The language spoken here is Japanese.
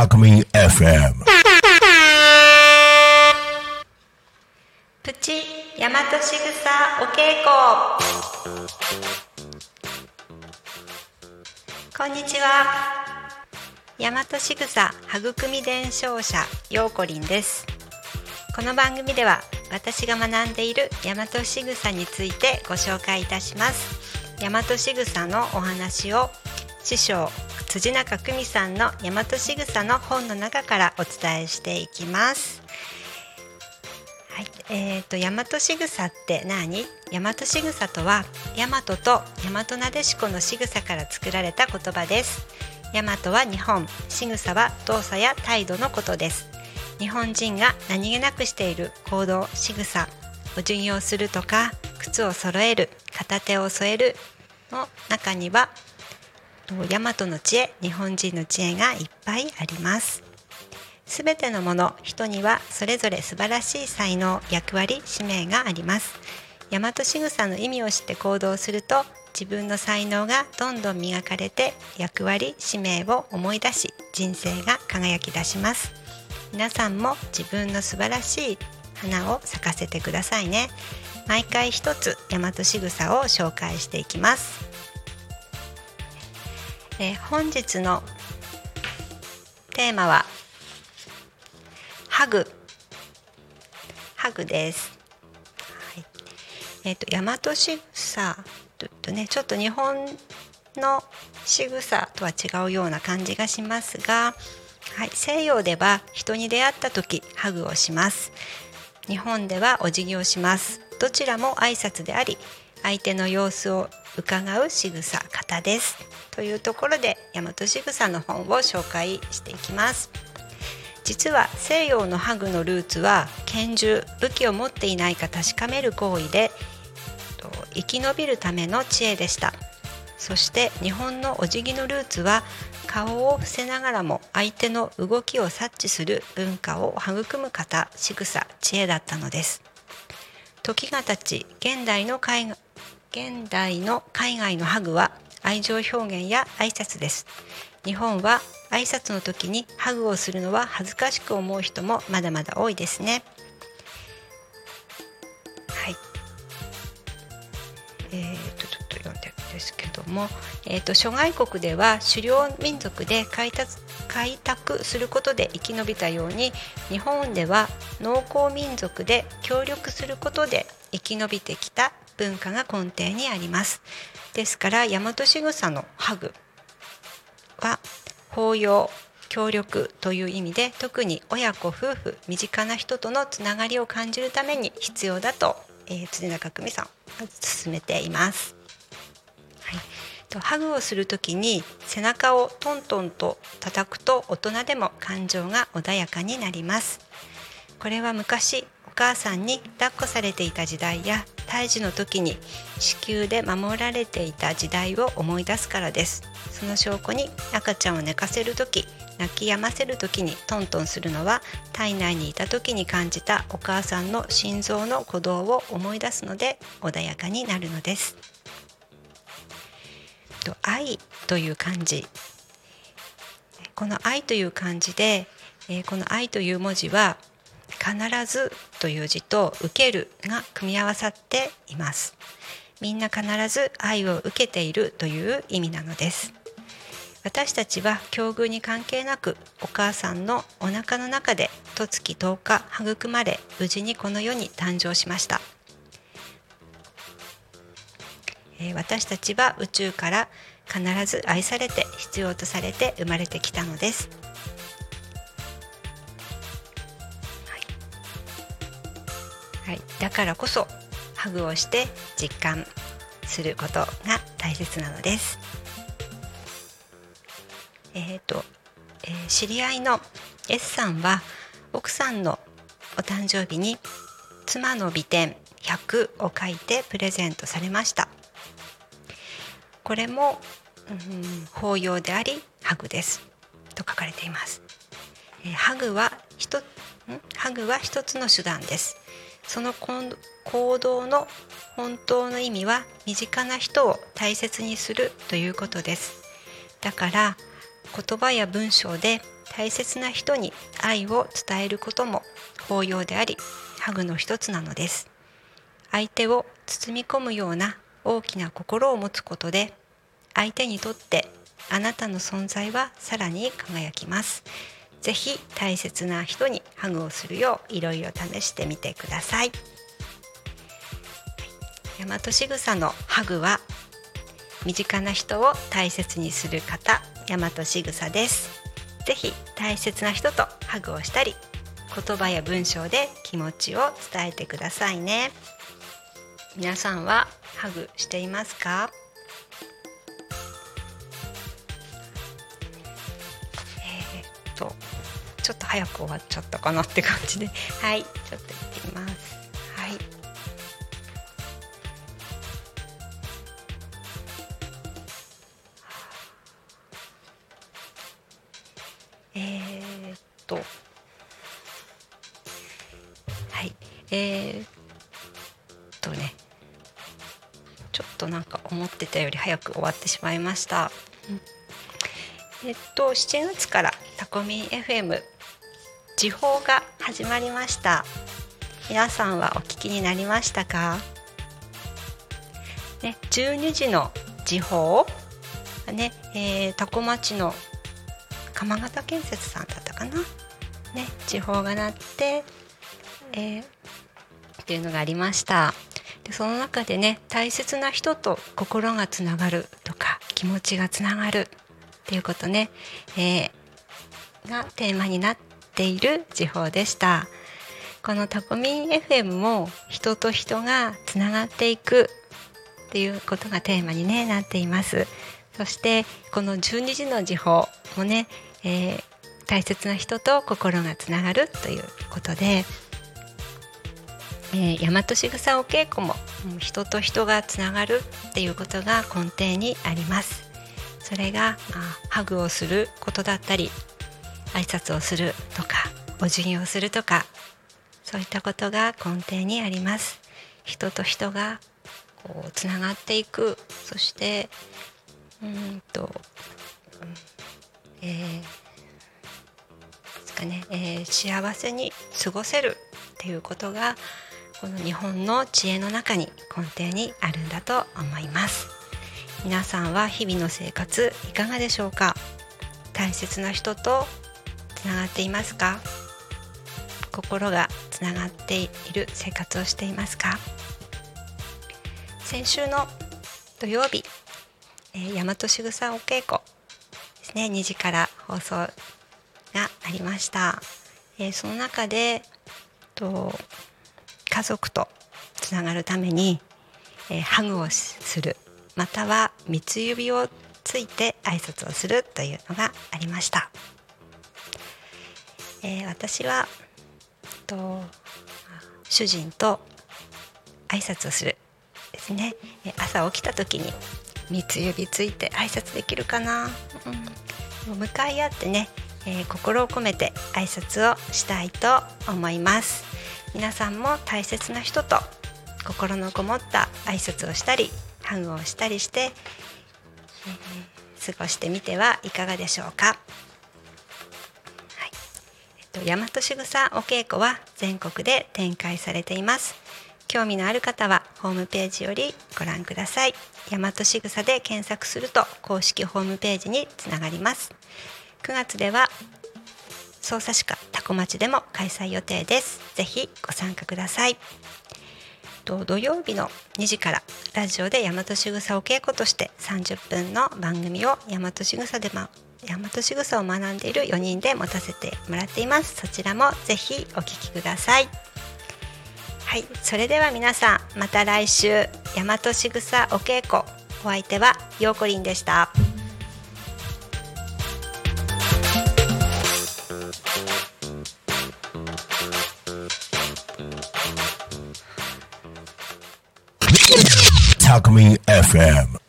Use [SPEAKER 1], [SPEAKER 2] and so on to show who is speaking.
[SPEAKER 1] Alchemy FM.
[SPEAKER 2] プチ大和しぐさお稽古こんにちは大和しぐさ育み伝承者ようこりんですこの番組では私が学んでいる大和しぐさについてご紹介いたします大和しぐさのお話を師匠辻中久美さんの大和しぐさの本の中からお伝えしていきますはい、えーと大和しぐさって何？大和しぐさとは大和と大和なでしこのしぐさから作られた言葉です。大和は日本、しぐさは動作や態度のことです。日本人が何気なくしている行動、しぐさ、お辞儀をするとか、靴を揃える、片手を添えるの中には、大和の知恵、日本人の知恵がいっぱいあります。すべてのもの、人にはそれぞれ素晴らしい才能、役割、使命があります。大和しぐさの意味を知って行動すると、自分の才能がどんどん磨かれて、役割、使命を思い出し、人生が輝き出します。皆さんも自分の素晴らしい花を咲かせてくださいね。毎回一つ大和しぐさを紹介していきます。え本日のテーマはハグハグです。はい、えっ、と大和しぐさととねちょっと日本の仕草とは違うような感じがしますが、はい、西洋では人に出会った時ハグをします。日本ではお辞儀をします。どちらも挨拶であり、相手の様子を伺う仕草方です。というところで大和仕草の本を紹介していきます。実は西洋のハグのルーツは拳銃武器を持っていないか確かめる行為で生き延びるための知恵でしたそして日本のお辞儀のルーツは顔を伏せながらも相手の動きを察知する文化を育む方仕草知恵だったのです。時が経ち現代の海外現代の海外のハグは愛情表現や挨拶です。日本は挨拶の時にハグをするのは恥ずかしく思う人もまだまだ多いですね。はい。えー、とちょっと読んですけども、えー、と諸外国では狩猟民族で開拓開拓することで生き延びたように日本では農耕民族で協力することで生き延びてきた文化が根底にありますですから大和しぐさのハグは包容協力という意味で特に親子夫婦身近な人とのつながりを感じるために必要だと、えー、辻中久美さんは進めています。とハグをする時に背中をトントンと叩くと大人でも感情が穏やかになります。これは昔お母さんに抱っこされていた時代や胎児の時に子宮で守られていた時代を思い出すからですその証拠に赤ちゃんを寝かせる時泣き止ませる時にトントンするのは体内にいた時に感じたお母さんの心臓の鼓動を思い出すので穏やかになるのですと愛という漢字。この愛という漢字で、えこの愛という文字は必ずという字と受けるが組み合わさっています。みんな必ず愛を受けているという意味なのです。私たちは境遇に関係なくお母さんのお腹の中で十月10日育まれ無事にこの世に誕生しました。え私たちは宇宙から必ず愛されて必要とされて生まれてきたのですはい、だからこそハグをして実感することが大切なのです。えっ、と、えー知り合いの S さんは奥さんのお誕生日に妻の美点100を書いてプレゼントされました。これも、うん、法要でありハグですと書かれています。えーハグはひとん？ハグは一つの手段です。その行動の本当の意味は身近な人を大切にするということですだから言葉や文章で大切な人に愛を伝えることも法要でありハグの一つなのです相手を包み込むような大きな心を持つことで相手にとってあなたの存在はさらに輝きます。ぜひ大切な人にハグをするよういろいろ試してみてください。大和しぐさのハグは身近な人を大切にする方大和しぐさです。ぜひ大切な人とハグをしたり言葉や文章で気持ちを伝えてくださいね。皆さんはハグしていますか？えー、っとちょっと早く終わっちゃったかなって感じで。はいちょっと行ってみます。はい。えー、っと。はい。えー、となんか思ってたより早く終わってしまいました、うん、えっと7月からタコミン FM 時報が始まりました。皆さんはお聞きになりましたか？ね、12時の時報？ね、えー、タコ町の鎌形建設さんだったかな？ね、時報が鳴って、えー、っていうのがありましたでその中でね大切な人と心がつながるとか気持ちがつながるっていうことね、えー、がテーマになっている時報でした。このタコミン FM も人と人がつながっていくっていうことがテーマに、ね、なっています。そしてこの12時の時報もねえー、大切な人と心がつながるということで、えー、大和しぐさお稽古も人と人がつながるっていうことが根底にあります。それが、あ、ハグをすることだったり挨拶をするとかお辞儀をするとかそういったことが根底にあります。人と人がこうつながっていく。そしてうんと、えー、ですかね、えー、幸せに過ごせるっていうことがこの日本の知恵の中に根底にあるんだと思います。皆さんは日々の生活いかがでしょうか？大切な人とつながっていますか？心がつながっている生活をしていますか？先週の土曜日、えー、大和しぐさお稽古ですね。2時から放送がありました、えー、その中でと家族とつながるために、えー、ハグをするまたは三つ指をついて挨拶をするというのがありました、えー、私はと主人と挨拶をするですね。朝起きた時に三つ指ついて挨拶できるかな、うん、向かい合ってね、えー、心を込めて挨拶をしたいと思います。皆さんも大切な人と心のこもった挨拶をしたりハグをしたりして、えー、過ごしてみてはいかがでしょうか、えっと、大和しぐさお稽古は全国で展開されています。興味のある方はホームページよりご覧ください。大和しぐさで検索すると公式ホームページにつながります。9月では匝瑳市か多古町でも開催予定です。ぜひご参加ください。土曜日の2時からラジオで大和しぐさお稽古として30分の番組を大和しぐさで、ま、大和しぐさを学んでいる4人で持たせてもらっています。そちらもぜひお聞きください。はいそれでは皆さんまた来週大和しぐさお稽古。お相手はようこりんでした。
[SPEAKER 1] タクミン FM